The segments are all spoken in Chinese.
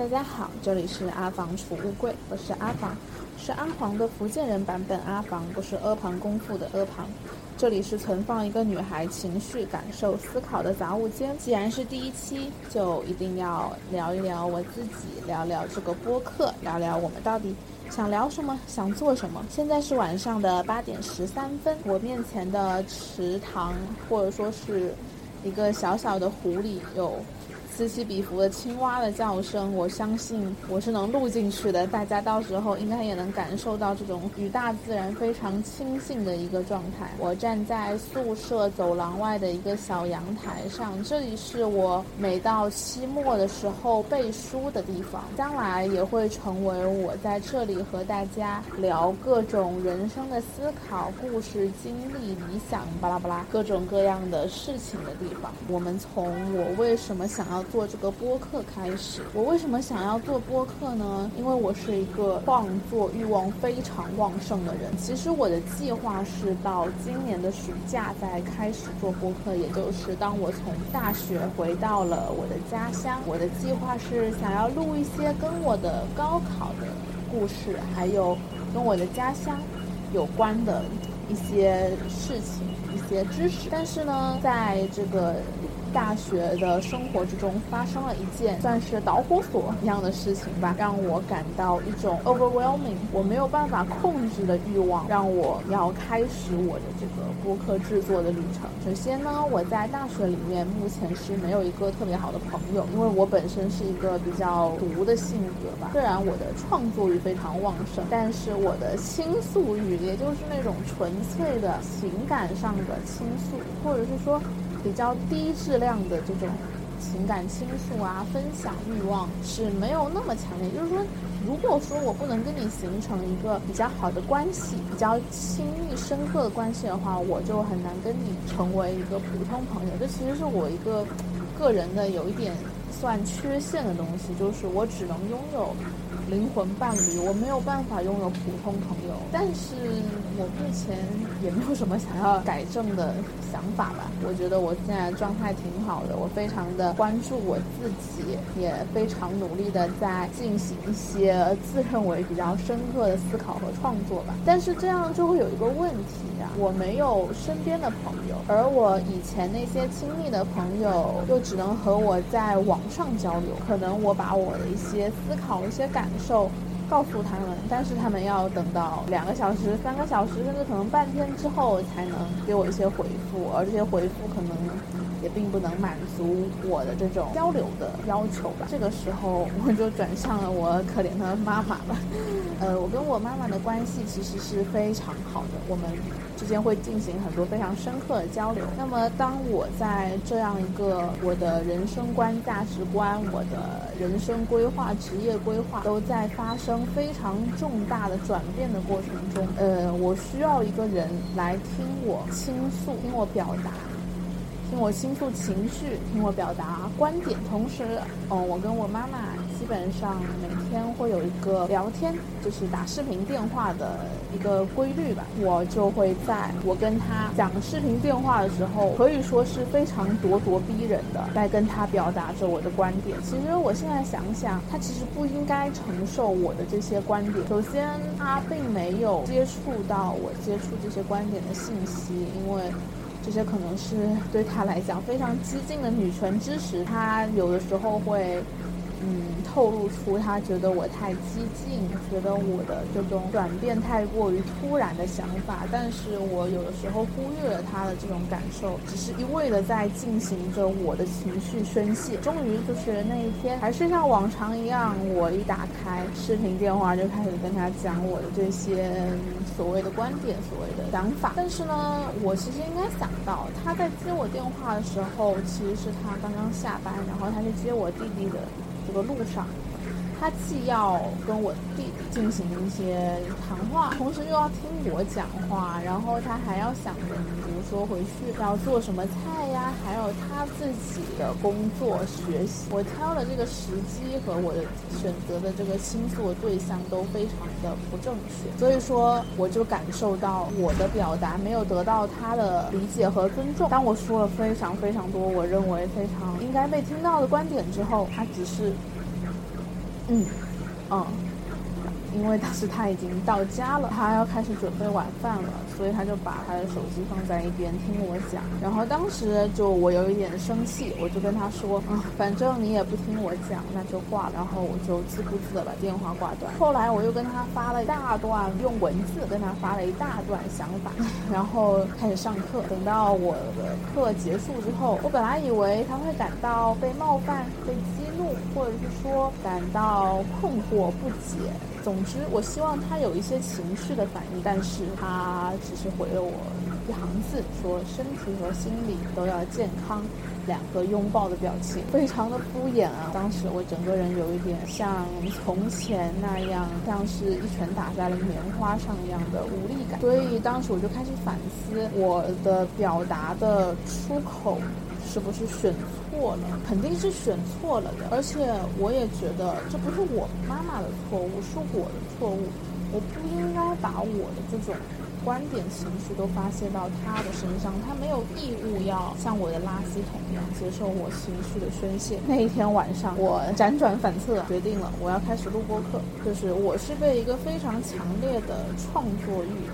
大家好，这里是阿房储物柜，我是阿房，是阿黄的福建人版本阿房，不是阿房功夫的阿房。这里是存放一个女孩情绪、感受、思考的杂物间。既然是第一期，就一定要聊一聊我自己，聊聊这个播客，聊聊我们到底想聊什么，想做什么。现在是晚上的八点十三分，我面前的池塘或者说是一个小小的湖里有。此起彼伏的青蛙的叫声，我相信我是能录进去的。大家到时候应该也能感受到这种与大自然非常亲近的一个状态。我站在宿舍走廊外的一个小阳台上，这里是我每到期末的时候背书的地方，将来也会成为我在这里和大家聊各种人生的思考、故事、经历、理想，巴拉巴拉各种各样的事情的地方。我们从我为什么想要。做这个播客开始，我为什么想要做播客呢？因为我是一个创作欲望非常旺盛的人。其实我的计划是到今年的暑假再开始做播客，也就是当我从大学回到了我的家乡，我的计划是想要录一些跟我的高考的故事，还有跟我的家乡有关的一些事情、一些知识。但是呢，在这个大学的生活之中发生了一件算是导火索一样的事情吧，让我感到一种 overwhelming，我没有办法控制的欲望，让我要开始我的这个播客制作的旅程。首先呢，我在大学里面目前是没有一个特别好的朋友，因为我本身是一个比较独的性格吧。虽然我的创作欲非常旺盛，但是我的倾诉欲，也就是那种纯粹的情感上的倾诉，或者是说。比较低质量的这种情感倾诉啊，分享欲望是没有那么强烈。就是说，如果说我不能跟你形成一个比较好的关系，比较亲密深刻的关系的话，我就很难跟你成为一个普通朋友。这其实是我一个个人的有一点算缺陷的东西，就是我只能拥有。灵魂伴侣，我没有办法拥有普通朋友，但是我目前也没有什么想要改正的想法吧。我觉得我现在状态挺好的，我非常的关注我自己，也非常努力的在进行一些自认为比较深刻的思考和创作吧。但是这样就会有一个问题啊，我没有身边的朋友，而我以前那些亲密的朋友又只能和我在网上交流，可能我把我的一些思考、一些感。受告诉他们，但是他们要等到两个小时、三个小时，甚至可能半天之后才能给我一些回复，而这些回复可能也并不能满足我的这种交流的要求吧。这个时候，我就转向了我可怜的妈妈了。呃，我跟我妈妈的关系其实是非常好的，我们。之间会进行很多非常深刻的交流。那么，当我在这样一个我的人生观、价值观、我的人生规划、职业规划都在发生非常重大的转变的过程中，呃，我需要一个人来听我倾诉，听我表达，听我倾诉情绪，听我表达观点。同时，嗯，我跟我妈妈。基本上每天会有一个聊天，就是打视频电话的一个规律吧。我就会在我跟他讲视频电话的时候，可以说是非常咄咄逼人的，在跟他表达着我的观点。其实我现在想想，他其实不应该承受我的这些观点。首先，他并没有接触到我接触这些观点的信息，因为这些可能是对他来讲非常激进的女权知识。他有的时候会。嗯，透露出他觉得我太激进，觉得我的这种转变太过于突然的想法，但是我有的时候忽略了他的这种感受，只是一味的在进行着我的情绪宣泄。终于就是那一天，还是像往常一样，我一打开视频电话就开始跟他讲我的这些所谓的观点、所谓的想法。但是呢，我其实应该想到，他在接我电话的时候，其实是他刚刚下班，然后他去接我弟弟的。这个路上，他既要跟我弟进行一些谈话，同时又要听我讲话，然后他还要想着，比如说回去要做什么菜呀，还有他自己的工作、学习。我挑的这个时机和我的选择的这个倾诉的对象都非常的不正确，所以说我就感受到我的表达没有得到他的理解和尊重。当我说了非常非常多我认为非常应该被听到的观点之后，他只是。嗯，嗯。因为当时他已经到家了，他要开始准备晚饭了，所以他就把他的手机放在一边听我讲。然后当时就我有一点生气，我就跟他说：“啊，反正你也不听我讲，那就挂。”然后我就自顾自的把电话挂断。后来我又跟他发了一大段用文字跟他发了一大段想法，然后开始上课。等到我的课结束之后，我本来以为他会感到被冒犯、被激怒，或者是说感到困惑、不解。总之，我希望他有一些情绪的反应，但是他只是回了我一行字，说身体和心理都要健康，两个拥抱的表情，非常的敷衍啊。当时我整个人有一点像从前那样，像是一拳打在了棉花上一样的无力感，所以当时我就开始反思我的表达的出口。是不是选错了？肯定是选错了的。而且我也觉得这不是我妈妈的错误，是我的错误。我不应该把我的这种观点、情绪都发泄到他的身上。他没有义务要像我的垃圾桶一样接受我情绪的宣泄。那一天晚上，我辗转反侧，决定了我要开始录播课。就是我是被一个非常强烈的创作欲。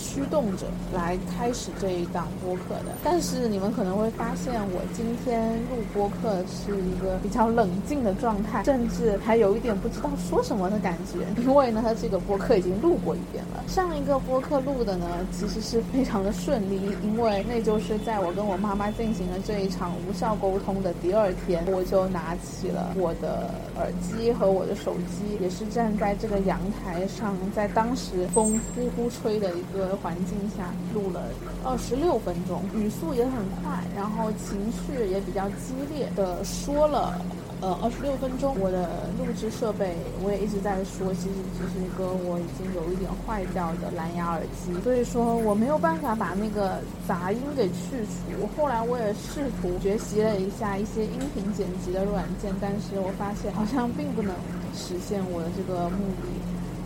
驱动着来开始这一档播客的，但是你们可能会发现，我今天录播客是一个比较冷静的状态，甚至还有一点不知道说什么的感觉，因为呢，这个播客已经录过一遍了。上一个播客录的呢，其实是非常的顺利，因为那就是在我跟我妈妈进行了这一场无效沟通的第二天，我就拿起了我的耳机和我的手机，也是站在这个阳台上，在当时风呼呼吹的一个。的环境下录了二十六分钟，语速也很快，然后情绪也比较激烈的说了。呃，二十六分钟，我的录制设备我也一直在说，其实只是一个我已经有一点坏掉的蓝牙耳机，所以说我没有办法把那个杂音给去除。后来我也试图学习了一下一些音频剪辑的软件，但是我发现好像并不能实现我的这个目的。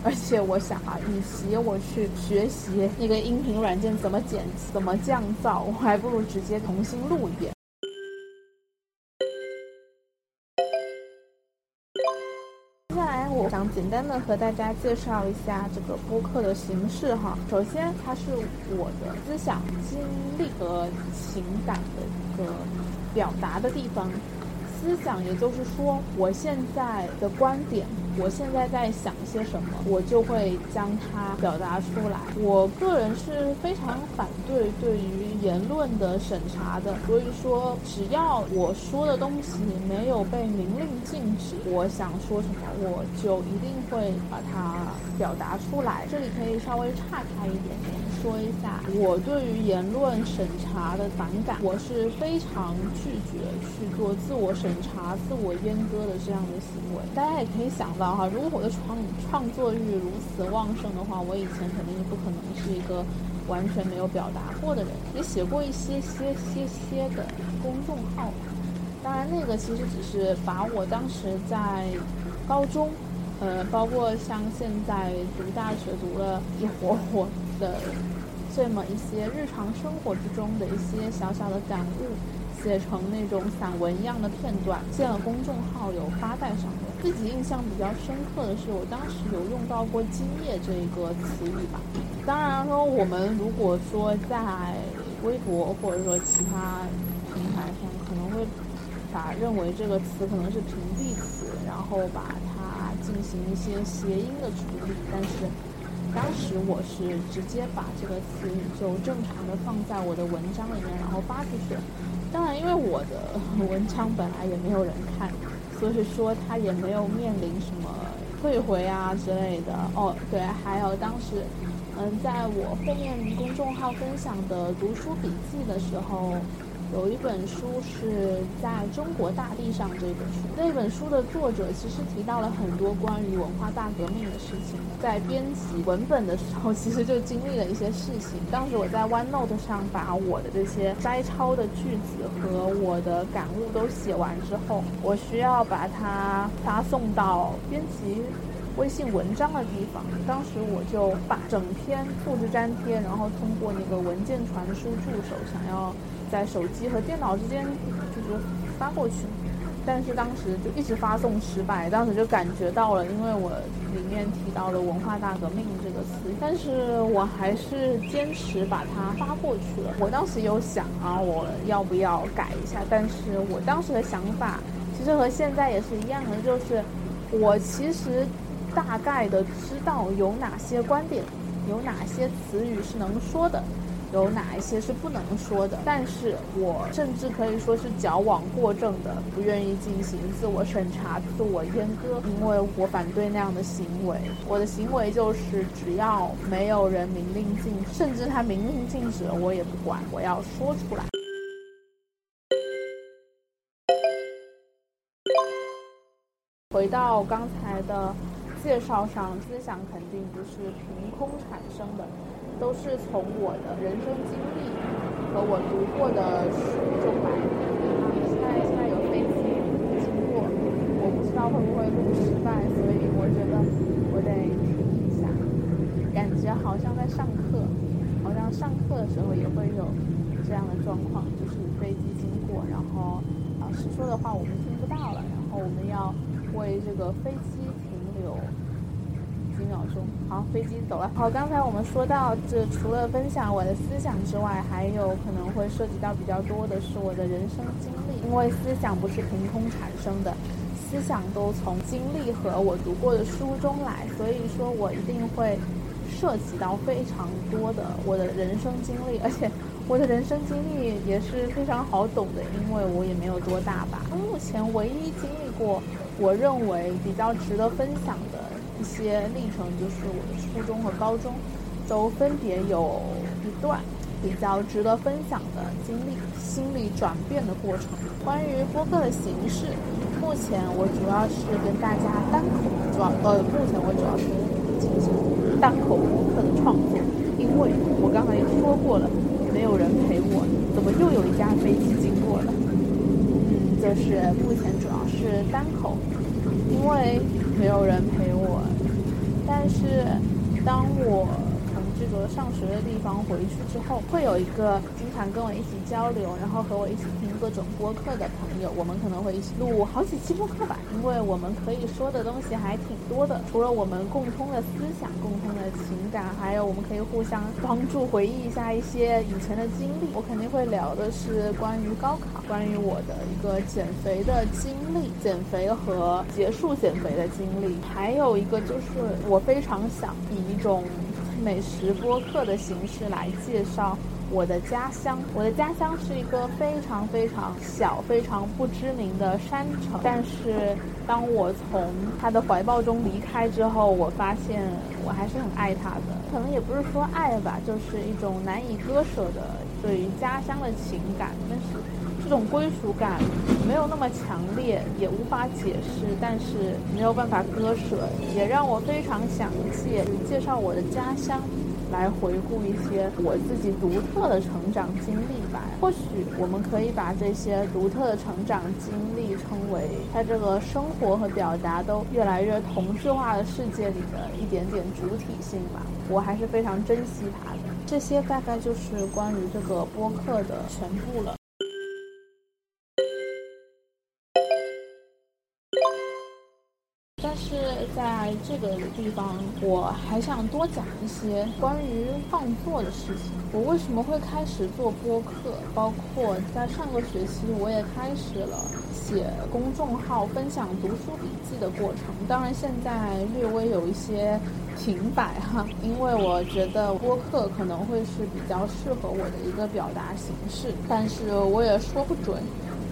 而且我想啊，与其我去学习那个音频软件怎么剪、怎么降噪，我还不如直接重新录一遍。接下来，我想简单的和大家介绍一下这个播客的形式哈。首先，它是我的思想、经历和情感的一个表达的地方。思想，也就是说，我现在的观点。我现在在想些什么，我就会将它表达出来。我个人是非常反对对于言论的审查的，所以说只要我说的东西没有被明令禁止，我想说什么我就一定会把它表达出来。这里可以稍微岔开一点点。说一下我对于言论审查的反感，我是非常拒绝去做自我审查、自我阉割的这样的行为。大家也可以想到哈，如果我的创创作欲如此旺盛的话，我以前肯定是不可能是一个完全没有表达过的人。也写过一些些些些的公众号，当然那个其实只是把我当时在高中，呃，包括像现在读大学读了一火火的。这么一些日常生活之中的一些小小的感悟，写成那种散文一样的片段，建了公众号，有发在上面。自己印象比较深刻的是，我当时有用到过“今夜”这一个词语吧。当然说，我们如果说在微博或者说其他平台上，可能会把认为这个词可能是屏蔽词，然后把它进行一些谐音的处理，但是。当时我是直接把这个词语就正常的放在我的文章里面，然后发出去。当然，因为我的文章本来也没有人看，所以说他也没有面临什么退回啊之类的。哦，对，还有当时，嗯，在我后面公众号分享的读书笔记的时候。有一本书是在中国大地上这本书，那本书的作者其实提到了很多关于文化大革命的事情。在编辑文本的时候，其实就经历了一些事情。当时我在 OneNote 上把我的这些摘抄的句子和我的感悟都写完之后，我需要把它发送到编辑微信文章的地方。当时我就把整篇复制粘贴，然后通过那个文件传输助手想要。在手机和电脑之间就是发过去，但是当时就一直发送失败，当时就感觉到了，因为我里面提到了“文化大革命”这个词，但是我还是坚持把它发过去了。我当时有想啊，我要不要改一下？但是我当时的想法其实和现在也是一样的，就是我其实大概的知道有哪些观点，有哪些词语是能说的。有哪一些是不能说的？但是我甚至可以说是矫枉过正的，不愿意进行自我审查、自我阉割，因为我反对那样的行为。我的行为就是，只要没有人明令禁止，甚至他明令禁止，我也不管，我要说出来。回到刚才的介绍上，思想肯定不是凭空产生的。都是从我的人生经历和我读过的书中来的。啊，现在现在有飞机经过，我不知道会不会录失败，所以我觉得我得停一下。感觉好像在上课，好像上课的时候也会有这样的状况，就是飞机经过，然后老师说的话我们听不到了，然后我们要为这个飞机有。几秒钟，好，飞机走了。好，刚才我们说到，这除了分享我的思想之外，还有可能会涉及到比较多的是我的人生经历。因为思想不是凭空产生的，思想都从经历和我读过的书中来，所以说我一定会涉及到非常多的我的人生经历，而且我的人生经历也是非常好懂的，因为我也没有多大吧。目前唯一经历过，我认为比较值得分享的。一些历程就是我的初中和高中，都分别有一段比较值得分享的经历，心理转变的过程。关于播客的形式，目前我主要是跟大家单口，主要呃，目前我主要是进行单口播客的创作，因为我刚才也说过了，没有人陪我，怎么又有一架飞机经过了？嗯，就是目前主要是单口，因为。没有人陪我，但是当我。这个上学的地方回去之后，会有一个经常跟我一起交流，然后和我一起听各种播客的朋友。我们可能会一起录好几期播客吧，因为我们可以说的东西还挺多的。除了我们共通的思想、共通的情感，还有我们可以互相帮助回忆一下一些以前的经历。我肯定会聊的是关于高考，关于我的一个减肥的经历，减肥和结束减肥的经历。还有一个就是我非常想以一种。美食播客的形式来介绍我的家乡。我的家乡是一个非常非常小、非常不知名的山城。但是当我从他的怀抱中离开之后，我发现我还是很爱他的。可能也不是说爱吧，就是一种难以割舍的对于家乡的情感。但是。这种归属感没有那么强烈，也无法解释，但是没有办法割舍，也让我非常想借介绍我的家乡，来回顾一些我自己独特的成长经历吧。或许我们可以把这些独特的成长经历称为，在这个生活和表达都越来越同质化的世界里的一点点主体性吧。我还是非常珍惜它的。这些大概就是关于这个播客的全部了。在这个地方，我还想多讲一些关于创作的事情。我为什么会开始做播客？包括在上个学期，我也开始了写公众号分享读书笔记的过程。当然，现在略微有一些停摆哈，因为我觉得播客可能会是比较适合我的一个表达形式，但是我也说不准。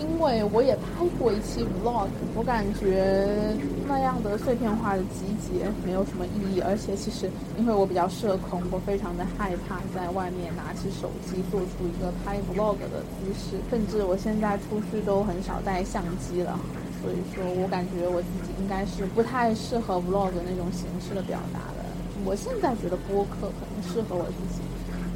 因为我也拍过一期 vlog，我感觉那样的碎片化的集结没有什么意义，而且其实因为我比较社恐，我非常的害怕在外面拿起手机做出一个拍 vlog 的姿势，甚至我现在出去都很少带相机了，所以说我感觉我自己应该是不太适合 vlog 那种形式的表达的。我现在觉得播客可能适合我自己。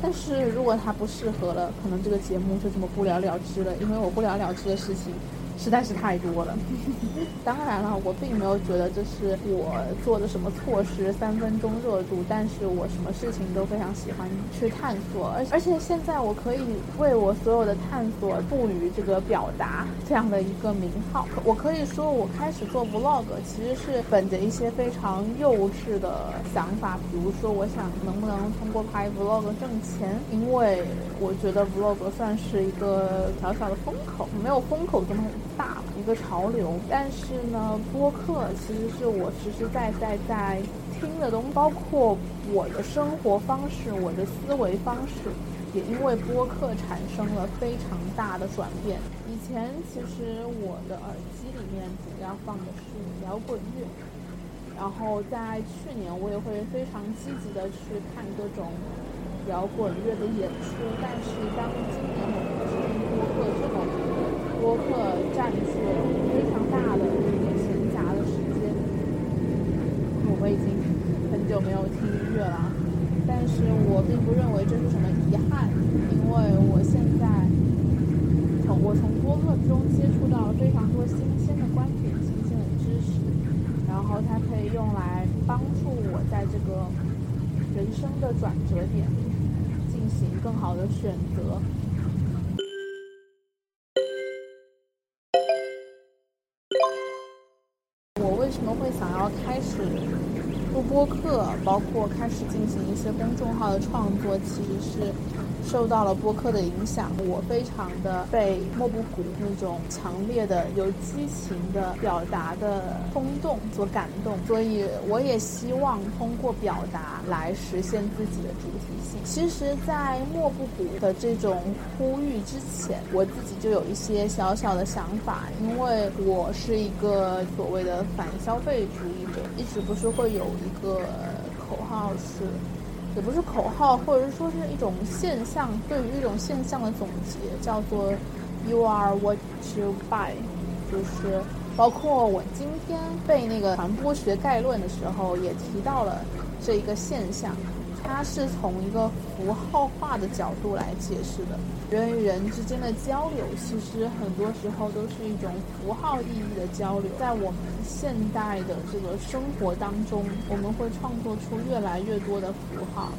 但是如果他不适合了，可能这个节目就这么不了了之了。因为我不了了之的事情，实在是太多了。当然了，我并没有觉得这是我做的什么措施，三分钟热度。但是我什么事情都非常喜欢去探索，而而且现在我可以为我所有的探索赋予这个表达这样的一个名号。我可以说，我开始做 vlog 其实是本着一些非常幼稚的想法，比如说，我想能不能通过拍 vlog 挣钱，因为我觉得 vlog 算是一个小小的风口，没有风口这么大。一个潮流，但是呢，播客其实是我实实在在在听的东西，包括我的生活方式、我的思维方式，也因为播客产生了非常大的转变。以前其实我的耳机里面主要放的是摇滚乐，然后在去年我也会非常积极的去看各种摇滚乐的演出，但是当今年我开始听播客之后。播客占据了非常大的闲暇的时间，我们已经很久没有听音乐了，但是我并不认为这是什么遗憾，因为我现在从我从播客中接触到非常多新鲜的观点、新鲜的知识，然后它可以用来帮助我在这个人生的转折点进行更好的选择。为什么会想要开始录播客，包括开始进行一些公众号的创作，其实是。受到了播客的影响，我非常的被莫布谷那种强烈的、有激情的表达的冲动所感动，所以我也希望通过表达来实现自己的主体性。其实，在莫布谷的这种呼吁之前，我自己就有一些小小的想法，因为我是一个所谓的反消费主义者，一直不是会有一个口号是。也不是口号，或者是说是一种现象，对于一种现象的总结，叫做 “You are what you buy”，就是包括我今天背那个传播学概论的时候，也提到了这一个现象。它是从一个符号化的角度来解释的。人与人之间的交流，其实很多时候都是一种符号意义的交流。在我们现代的这个生活当中，我们会创作出越来越多的符号。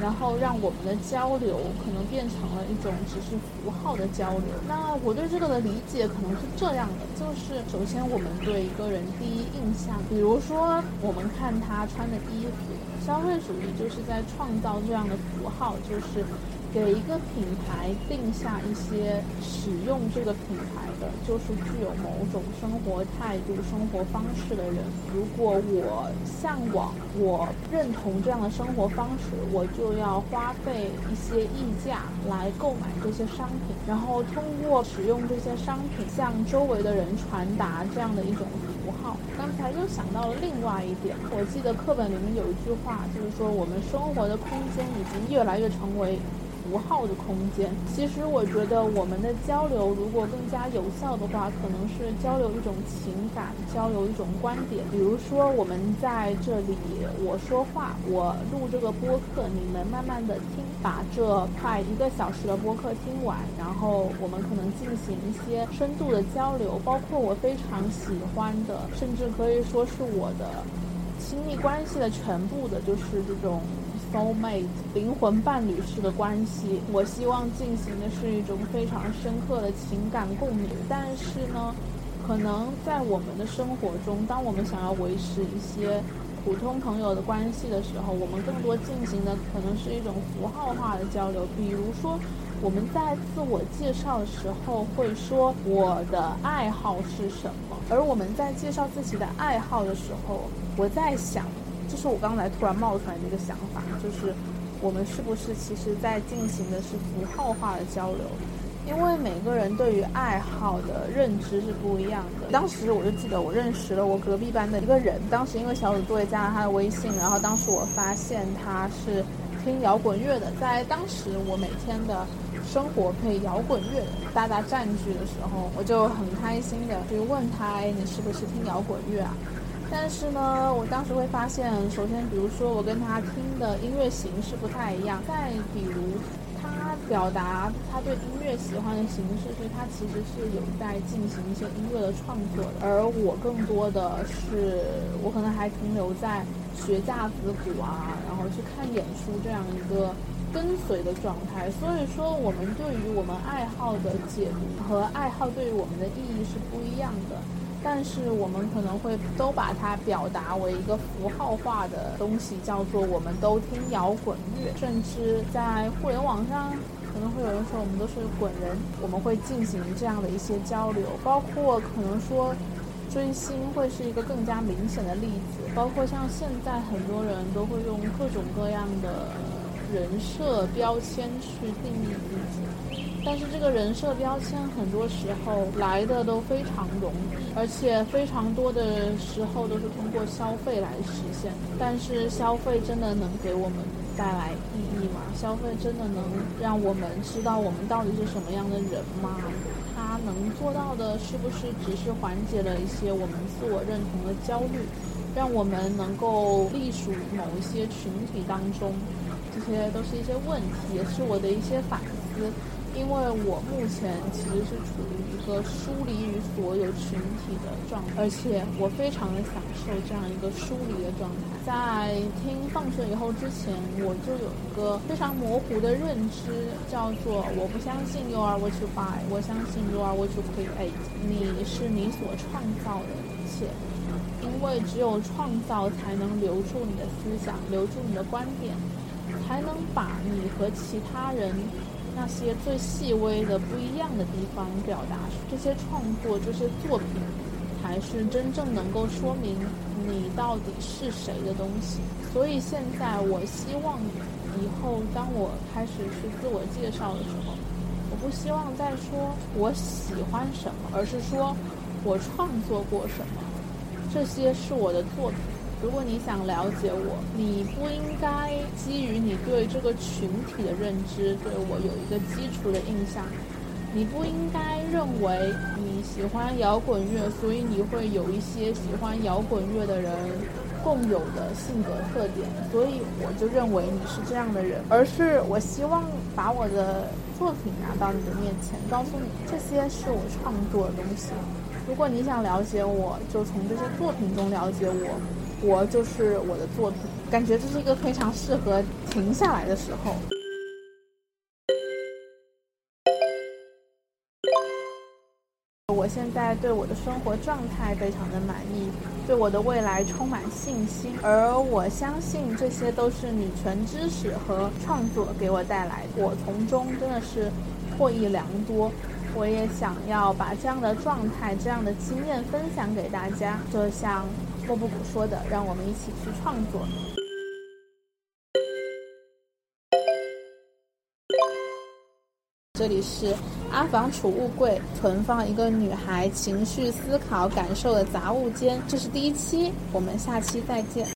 然后让我们的交流可能变成了一种只是符号的交流。那我对这个的理解可能是这样的：就是首先我们对一个人第一印象，比如说我们看他穿的衣服，消费主义就是在创造这样的符号，就是。给一个品牌定下一些使用这个品牌的，就是具有某种生活态度、生活方式的人。如果我向往、我认同这样的生活方式，我就要花费一些溢价来购买这些商品，然后通过使用这些商品向周围的人传达这样的一种符号。刚才又想到了另外一点，我记得课本里面有一句话，就是说我们生活的空间已经越来越成为。符号的空间，其实我觉得我们的交流如果更加有效的话，可能是交流一种情感，交流一种观点。比如说，我们在这里我说话，我录这个播客，你们慢慢的听，把这快一个小时的播客听完，然后我们可能进行一些深度的交流，包括我非常喜欢的，甚至可以说是我的亲密关系的全部的，就是这种。Soul mate 灵魂伴侣式的关系，我希望进行的是一种非常深刻的情感共鸣。但是呢，可能在我们的生活中，当我们想要维持一些普通朋友的关系的时候，我们更多进行的可能是一种符号化的交流。比如说，我们在自我介绍的时候会说我的爱好是什么，而我们在介绍自己的爱好的时候，我在想。这是我刚才突然冒出来的一个想法，就是我们是不是其实在进行的是符号化的交流？因为每个人对于爱好的认知是不一样的。当时我就记得我认识了我隔壁班的一个人，当时因为小组作业加了他的微信，然后当时我发现他是听摇滚乐的。在当时我每天的生活被摇滚乐大大占据的时候，我就很开心的去问他：“哎，你是不是听摇滚乐啊？”但是呢，我当时会发现，首先，比如说我跟他听的音乐形式不太一样，再比如他表达他对音乐喜欢的形式，所以他其实是有在进行一些音乐的创作的。而我更多的是，我可能还停留在学架子鼓啊，然后去看演出这样一个跟随的状态。所以说，我们对于我们爱好的解读和爱好对于我们的意义是不一样的。但是我们可能会都把它表达为一个符号化的东西，叫做我们都听摇滚乐，甚至在互联网上可能会有人说我们都是滚人，我们会进行这样的一些交流，包括可能说追星会是一个更加明显的例子，包括像现在很多人都会用各种各样的人设标签去定义自己。但是这个人设标签很多时候来的都非常容易，而且非常多的时候都是通过消费来实现。但是消费真的能给我们带来意义吗？消费真的能让我们知道我们到底是什么样的人吗？它能做到的是不是只是缓解了一些我们自我认同的焦虑，让我们能够隶属某一些群体当中？这些都是一些问题，也是我的一些反思。因为我目前其实是处于一个疏离于所有群体的状态，而且我非常的享受这样一个疏离的状态。在听放学以后之前，我就有一个非常模糊的认知，叫做我不相信 you are what you buy，我相信 you are what you create，你是你所创造的一切，因为只有创造才能留住你的思想，留住你的观点，才能把你和其他人。那些最细微的不一样的地方表达，这些创作、这些作品，才是真正能够说明你到底是谁的东西。所以现在，我希望以后当我开始去自我介绍的时候，我不希望再说我喜欢什么，而是说我创作过什么，这些是我的作品。如果你想了解我，你不应该基于你对这个群体的认知，对我有一个基础的印象。你不应该认为你喜欢摇滚乐，所以你会有一些喜欢摇滚乐的人共有的性格特点，所以我就认为你是这样的人。而是我希望把我的作品拿到你的面前，告诉你这些是我创作的东西。如果你想了解我，就从这些作品中了解我。我就是我的作品，感觉这是一个非常适合停下来的时候。我现在对我的生活状态非常的满意，对我的未来充满信心，而我相信这些都是女权知识和创作给我带来，我从中真的是获益良多。我也想要把这样的状态、这样的经验分享给大家，就像。莫布谷说的：“让我们一起去创作。”这里是阿房储物柜，存放一个女孩情绪、思考、感受的杂物间。这是第一期，我们下期再见。